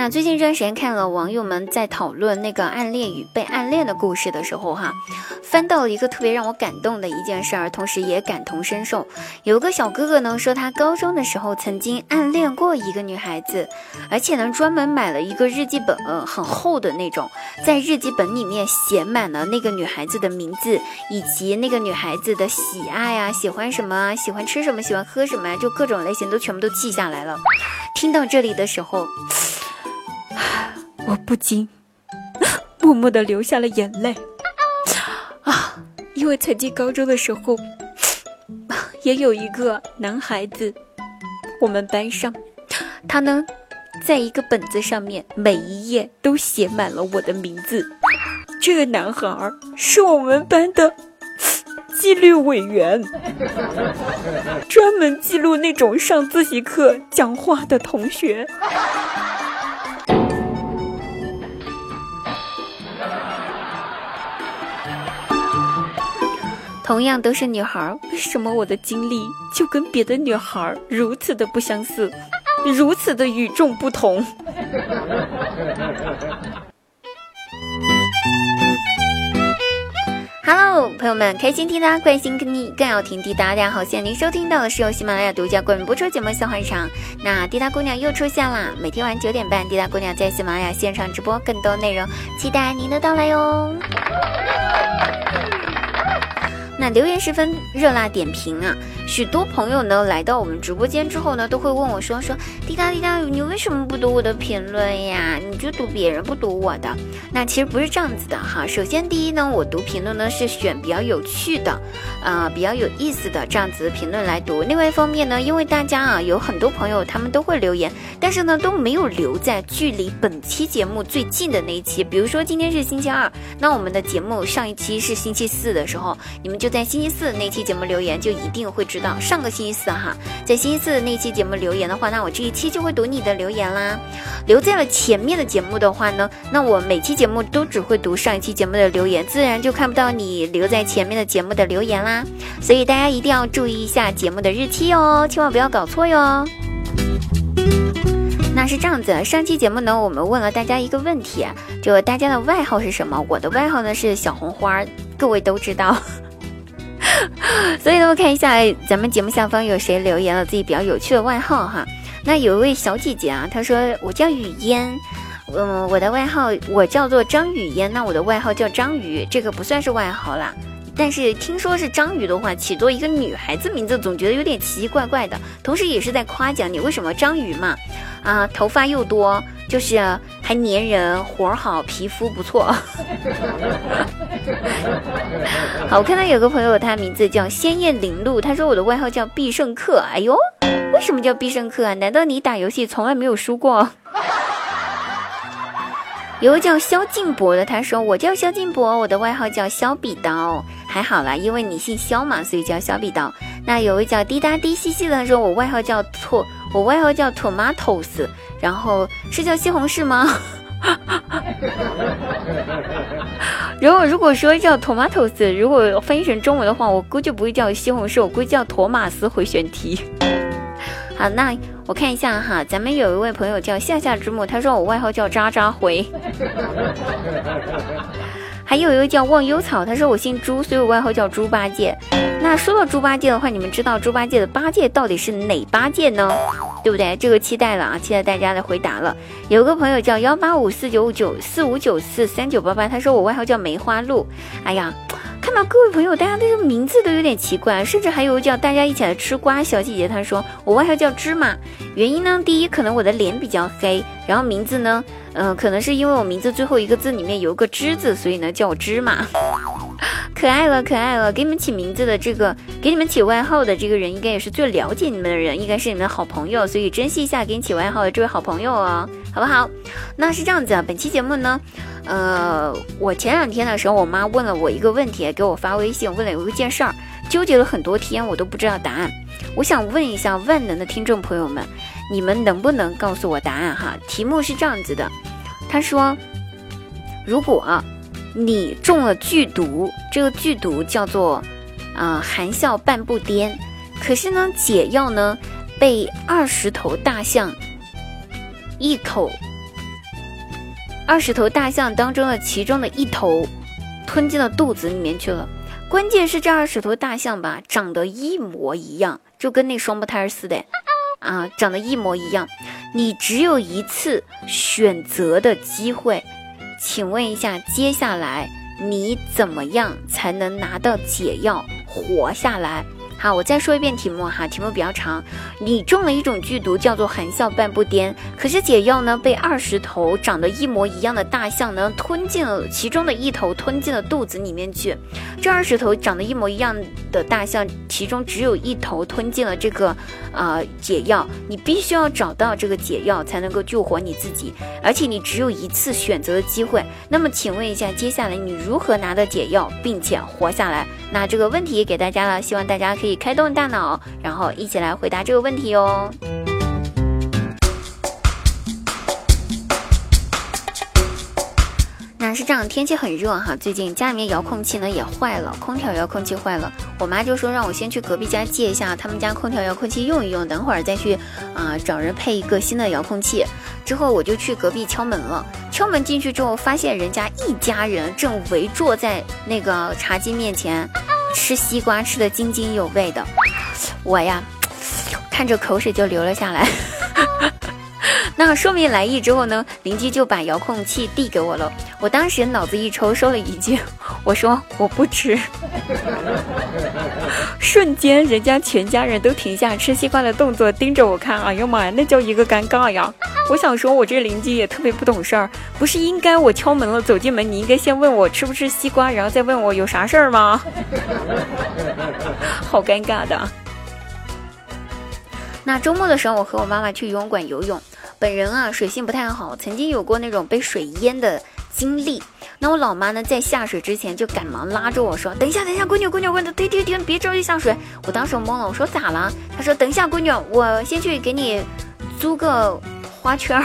那最近这段时间看了网友们在讨论那个暗恋与被暗恋的故事的时候，哈，翻到了一个特别让我感动的一件事儿，同时也感同身受。有个小哥哥呢说，他高中的时候曾经暗恋过一个女孩子，而且呢专门买了一个日记本，很厚的那种，在日记本里面写满了那个女孩子的名字，以及那个女孩子的喜爱啊，喜欢什么，喜欢吃什么，喜欢喝什么呀，就各种类型都全部都记下来了。听到这里的时候。我不禁 默默的流下了眼泪啊！因为曾经高中的时候，也有一个男孩子，我们班上，他呢，在一个本子上面，每一页都写满了我的名字。这个男孩是我们班的纪律委员，专门记录那种上自习课讲话的同学。同样都是女孩，为什么我的经历就跟别的女孩如此的不相似，如此的与众不同？Hello，朋友们，开心滴答，关心跟你更要听滴答。大家好，现在您收听到的是由喜马拉雅独家冠名播出节目《笑话日常》。那滴答姑娘又出现啦！每天晚九点半，滴答姑娘在喜马拉雅现场直播，更多内容期待您的到来哟。那留言十分热辣点评啊！许多朋友呢来到我们直播间之后呢，都会问我说：“说滴答滴答，你为什么不读我的评论呀？你就读别人不读我的？”那其实不是这样子的哈。首先第一呢，我读评论呢是选比较有趣的，啊，比较有意思的这样子的评论来读。另外一方面呢，因为大家啊有很多朋友他们都会留言，但是呢都没有留在距离本期节目最近的那一期。比如说今天是星期二，那我们的节目上一期是星期四的时候，你们就。在星期四那期节目留言，就一定会知道上个星期四哈，在星期四那期节目留言的话，那我这一期就会读你的留言啦。留在了前面的节目的话呢，那我每期节目都只会读上一期节目的留言，自然就看不到你留在前面的节目的留言啦。所以大家一定要注意一下节目的日期哦，千万不要搞错哟。那是这样子，上期节目呢，我们问了大家一个问题，就大家的外号是什么？我的外号呢是小红花，各位都知道。所以呢，我看一下咱们节目下方有谁留言了自己比较有趣的外号哈。那有一位小姐姐啊，她说我叫雨嫣，嗯，我的外号我叫做张雨嫣，那我的外号叫章鱼，这个不算是外号啦。但是听说是章鱼的话，起作一个女孩子名字，总觉得有点奇奇怪怪的。同时也是在夸奖你，为什么章鱼嘛？啊，头发又多，就是还粘人，活儿好，皮肤不错。好，我看到有个朋友，他名字叫鲜艳林露，他说我的外号叫必胜客。哎呦，为什么叫必胜客啊？难道你打游戏从来没有输过？有个叫萧敬博的，他说我叫萧敬博，我的外号叫萧笔刀，还好啦，因为你姓肖嘛，所以叫肖比刀。那有位叫滴答滴西西的，他说我外号叫托，我外号叫 tomatoes，然后是叫西红柿吗？如果如果说叫 tomatoes，如果翻译成中文的话，我估计不会叫西红柿，我估计叫托马斯回旋蹄。好，那我看一下哈，咱们有一位朋友叫夏夏之木，他说我外号叫渣渣回。还有一个叫忘忧草，他说我姓朱，所以我外号叫猪八戒。那说到猪八戒的话，你们知道猪八戒的八戒到底是哪八戒呢？对不对？这个期待了啊，期待大家的回答了。有个朋友叫幺八五四九五九四五九四三九八八，他说我外号叫梅花鹿。哎呀。看到各位朋友，大家这个名字都有点奇怪，甚至还有叫大家一起来吃瓜小姐姐，她说我外号叫芝麻，原因呢，第一可能我的脸比较黑，然后名字呢，嗯，可能是因为我名字最后一个字里面有个芝字，所以呢叫芝麻，可爱了可爱了，给你们起名字的这个，给你们起外号的这个人，应该也是最了解你们的人，应该是你们的好朋友，所以珍惜一下给你起外号的这位好朋友哦，好不好？那是这样子啊，本期节目呢。呃，我前两天的时候，我妈问了我一个问题，给我发微信问了有一件事儿，纠结了很多天，我都不知道答案。我想问一下万能的听众朋友们，你们能不能告诉我答案哈？题目是这样子的，他说，如果你中了剧毒，这个剧毒叫做啊含笑半步癫，可是呢解药呢被二十头大象一口二十头大象当中的其中的一头吞进了肚子里面去了。关键是这二十头大象吧，长得一模一样，就跟那双胞胎似的，啊，长得一模一样。你只有一次选择的机会，请问一下，接下来你怎么样才能拿到解药活下来？好，我再说一遍题目哈，题目比较长。你中了一种剧毒，叫做含笑半步癫。可是解药呢，被二十头长得一模一样的大象呢吞进了其中的一头，吞进了肚子里面去。这二十头长得一模一样的大象，其中只有一头吞进了这个呃解药。你必须要找到这个解药，才能够救活你自己。而且你只有一次选择的机会。那么，请问一下，接下来你如何拿到解药，并且活下来？那这个问题给大家了，希望大家可以开动大脑，然后一起来回答这个问题哦。是这样，天气很热哈，最近家里面遥控器呢也坏了，空调遥控器坏了，我妈就说让我先去隔壁家借一下他们家空调遥控器用一用，等会儿再去啊找人配一个新的遥控器。之后我就去隔壁敲门了，敲门进去之后，发现人家一家人正围坐在那个茶几面前吃西瓜，吃的津津有味的。我呀，看着口水就流了下来。那说明来意之后呢，邻居就把遥控器递给我了。我当时脑子一抽，说了一句：“我说我不吃。” 瞬间，人家全家人都停下吃西瓜的动作，盯着我看。哎呀妈呀，那叫一个尴尬呀！我想说，我这邻居也特别不懂事儿，不是应该我敲门了，走进门，你应该先问我吃不吃西瓜，然后再问我有啥事儿吗？好尴尬的。那周末的时候，我和我妈妈去游泳馆游泳。本人啊，水性不太好，曾经有过那种被水淹的经历。那我老妈呢，在下水之前就赶忙拉着我说：“等一下，等一下，闺女，闺女，闺女，停停停，别着急下水。”我当时懵了，我说：“咋了？”她说：“等一下，闺女，我先去给你租个花圈。”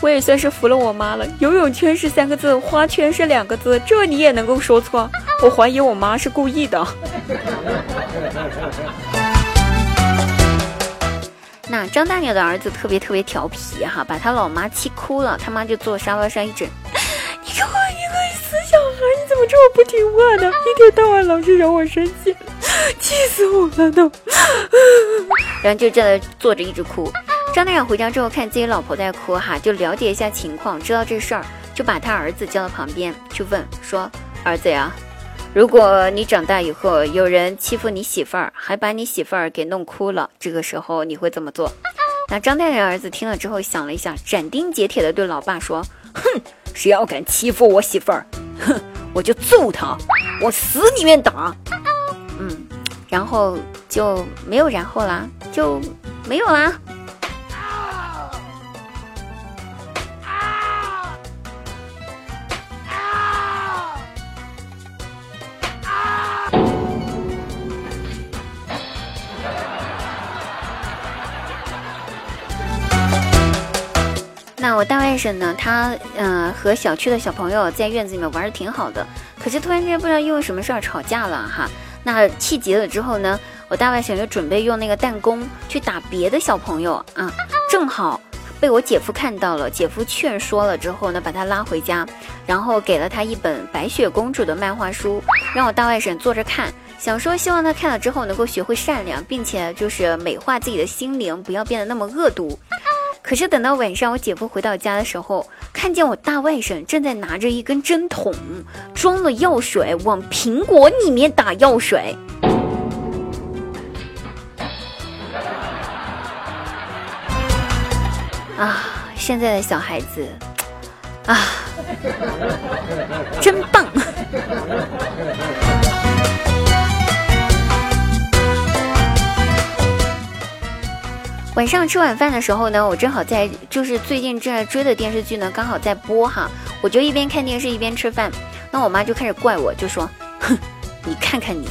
我也算是服了我妈了。游泳圈是三个字，花圈是两个字，这你也能够说错？我怀疑我妈是故意的。那张大鸟的儿子特别特别调皮哈，把他老妈气哭了，他妈就坐沙发上一整，你给我一个死小孩，你怎么这么不听话呢？一天到晚老是惹我生气，气死我了都。然后就这样坐着一直哭。张大鸟回家之后看自己老婆在哭哈，就了解一下情况，知道这事儿，就把他儿子叫到旁边去问说：“儿子呀。”如果你长大以后有人欺负你媳妇儿，还把你媳妇儿给弄哭了，这个时候你会怎么做？那张太太儿子听了之后想了一下，斩钉截铁地对老爸说：“哼，谁要敢欺负我媳妇儿，哼，我就揍他，往死里面打。”嗯，然后就没有然后啦，就没有啦。我大外甥呢？他嗯和小区的小朋友在院子里面玩的挺好的，可是突然间不知道因为什么事儿吵架了哈。那气急了之后呢，我大外甥就准备用那个弹弓去打别的小朋友啊，正好被我姐夫看到了。姐夫劝说了之后呢，把他拉回家，然后给了他一本白雪公主的漫画书，让我大外甥坐着看，想说希望他看了之后能够学会善良，并且就是美化自己的心灵，不要变得那么恶毒。可是等到晚上，我姐夫回到家的时候，看见我大外甥正在拿着一根针筒，装了药水往苹果里面打药水。啊，现在的小孩子，啊，真棒！晚上吃晚饭的时候呢，我正好在就是最近正在追的电视剧呢，刚好在播哈，我就一边看电视一边吃饭。那我妈就开始怪我，就说：“哼，你看看你，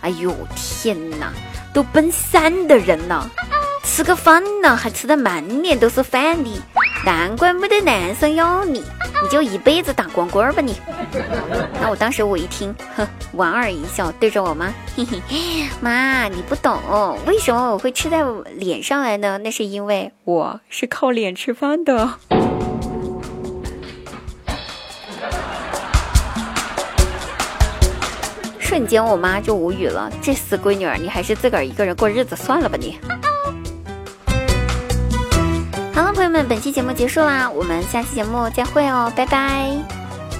哎呦天哪，都奔三的人了，吃个饭呢还吃的满脸都是饭的，难怪没得男生要你，你就一辈子打光棍吧你。那我当时我一听，哼，莞尔一笑，对着我妈，嘿嘿，妈，你不懂，为什么我会吃在脸上来呢？那是因为我是靠脸吃饭的。瞬间，我妈就无语了，这死闺女儿，你还是自个儿一个人过日子算了吧你。本期节目结束啦，我们下期节目再会哦，拜拜。